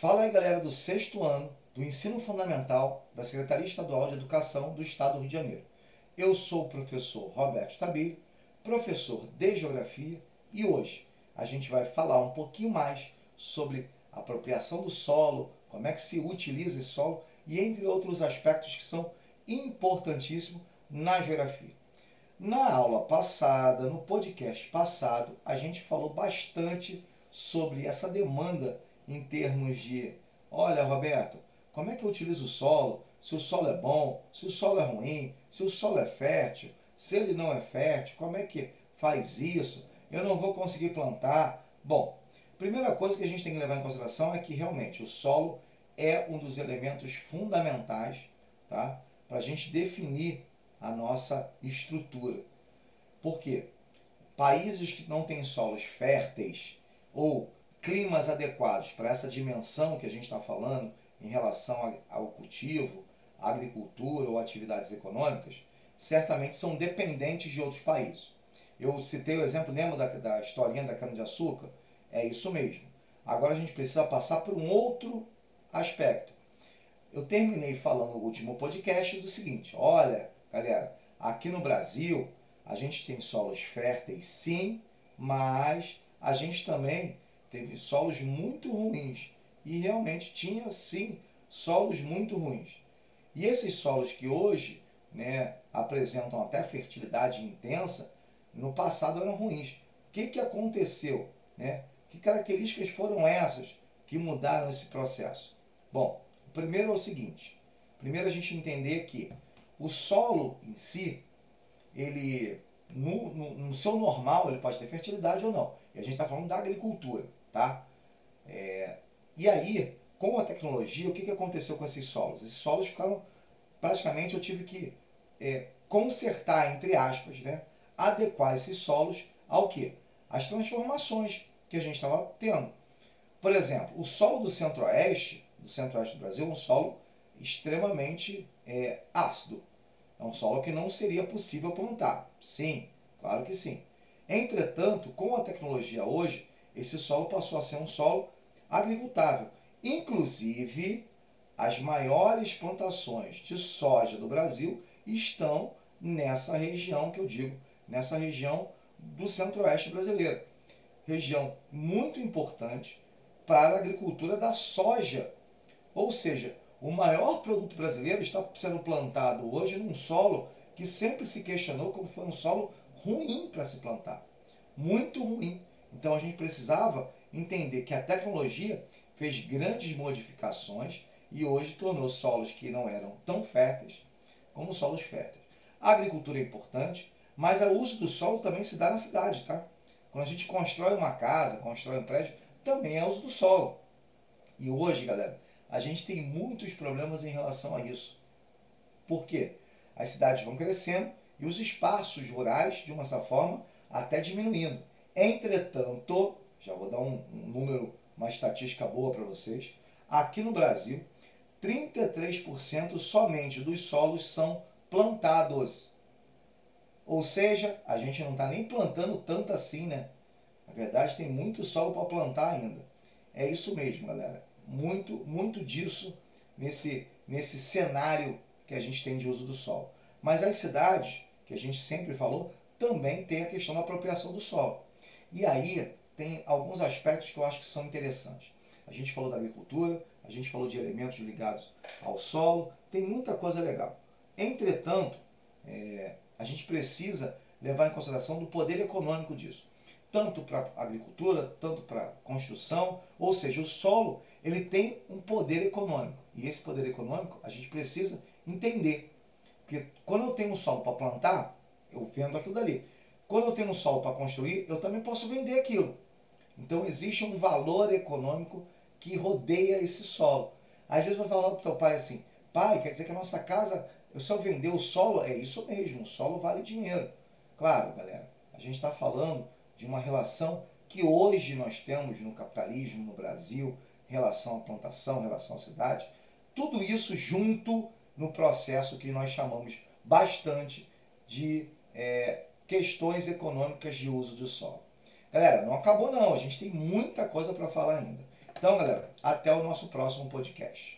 Fala aí, galera do sexto ano do Ensino Fundamental da Secretaria Estadual de Educação do Estado do Rio de Janeiro. Eu sou o professor Roberto Tabir, professor de Geografia, e hoje a gente vai falar um pouquinho mais sobre apropriação do solo, como é que se utiliza esse solo e entre outros aspectos que são importantíssimos na geografia. Na aula passada, no podcast passado, a gente falou bastante sobre essa demanda em termos de, olha Roberto, como é que eu utilizo o solo? Se o solo é bom, se o solo é ruim, se o solo é fértil, se ele não é fértil, como é que faz isso? Eu não vou conseguir plantar. Bom, primeira coisa que a gente tem que levar em consideração é que realmente o solo é um dos elementos fundamentais tá? para a gente definir a nossa estrutura. Por quê? Países que não têm solos férteis ou climas adequados para essa dimensão que a gente está falando em relação ao cultivo, à agricultura ou atividades econômicas, certamente são dependentes de outros países. Eu citei o exemplo, lembra da, da historinha da cana-de-açúcar? É isso mesmo. Agora a gente precisa passar por um outro aspecto. Eu terminei falando no último podcast do seguinte: olha, galera, aqui no Brasil a gente tem solos férteis sim, mas a gente também teve solos muito ruins e realmente tinha sim solos muito ruins. E esses solos que hoje né, apresentam até fertilidade intensa, no passado eram ruins. O que, que aconteceu? Né? Que características foram essas que mudaram esse processo? Bom, o primeiro é o seguinte: primeiro a gente entender que o solo em si, ele no, no, no seu normal, ele pode ter fertilidade ou não. E a gente está falando da agricultura. Tá? É, e aí, com a tecnologia, o que, que aconteceu com esses solos? Esses solos ficaram, praticamente, eu tive que é, consertar, entre aspas, né? adequar esses solos ao que? As transformações que a gente estava tendo. Por exemplo, o solo do centro-oeste, do centro-oeste do Brasil, é um solo extremamente é, ácido. É um solo que não seria possível plantar. Sim, claro que sim. Entretanto, com a tecnologia hoje, esse solo passou a ser um solo agricultável. Inclusive, as maiores plantações de soja do Brasil estão nessa região que eu digo, nessa região do centro-oeste brasileiro. Região muito importante para a agricultura da soja. Ou seja, o maior produto brasileiro está sendo plantado hoje num solo que sempre se questionou como foi um solo ruim para se plantar. Muito ruim. Então a gente precisava entender que a tecnologia fez grandes modificações e hoje tornou solos que não eram tão férteis como solos férteis. A agricultura é importante, mas o uso do solo também se dá na cidade, tá? Quando a gente constrói uma casa, constrói um prédio, também é uso do solo. E hoje, galera, a gente tem muitos problemas em relação a isso. Por quê? As cidades vão crescendo e os espaços rurais, de uma certa forma, até diminuindo. Entretanto, já vou dar um, um número, uma estatística boa para vocês. Aqui no Brasil, 33% somente dos solos são plantados. Ou seja, a gente não está nem plantando tanto assim, né? Na verdade, tem muito solo para plantar ainda. É isso mesmo, galera. Muito, muito disso nesse, nesse cenário que a gente tem de uso do solo. Mas as cidades, que a gente sempre falou, também tem a questão da apropriação do solo. E aí tem alguns aspectos que eu acho que são interessantes. A gente falou da agricultura, a gente falou de elementos ligados ao solo, tem muita coisa legal. Entretanto, é, a gente precisa levar em consideração do poder econômico disso. Tanto para agricultura, tanto para construção, ou seja, o solo ele tem um poder econômico. E esse poder econômico a gente precisa entender. Porque quando eu tenho um solo para plantar, eu vendo aquilo dali. Quando eu tenho um solo para construir, eu também posso vender aquilo. Então existe um valor econômico que rodeia esse solo. Às vezes vai falar para o teu pai assim, pai, quer dizer que a nossa casa, eu só vender o solo? É isso mesmo, o solo vale dinheiro. Claro, galera, a gente está falando de uma relação que hoje nós temos no capitalismo no Brasil, relação à plantação, relação à cidade, tudo isso junto no processo que nós chamamos bastante de é, questões econômicas de uso do solo. Galera, não acabou não, a gente tem muita coisa para falar ainda. Então, galera, até o nosso próximo podcast.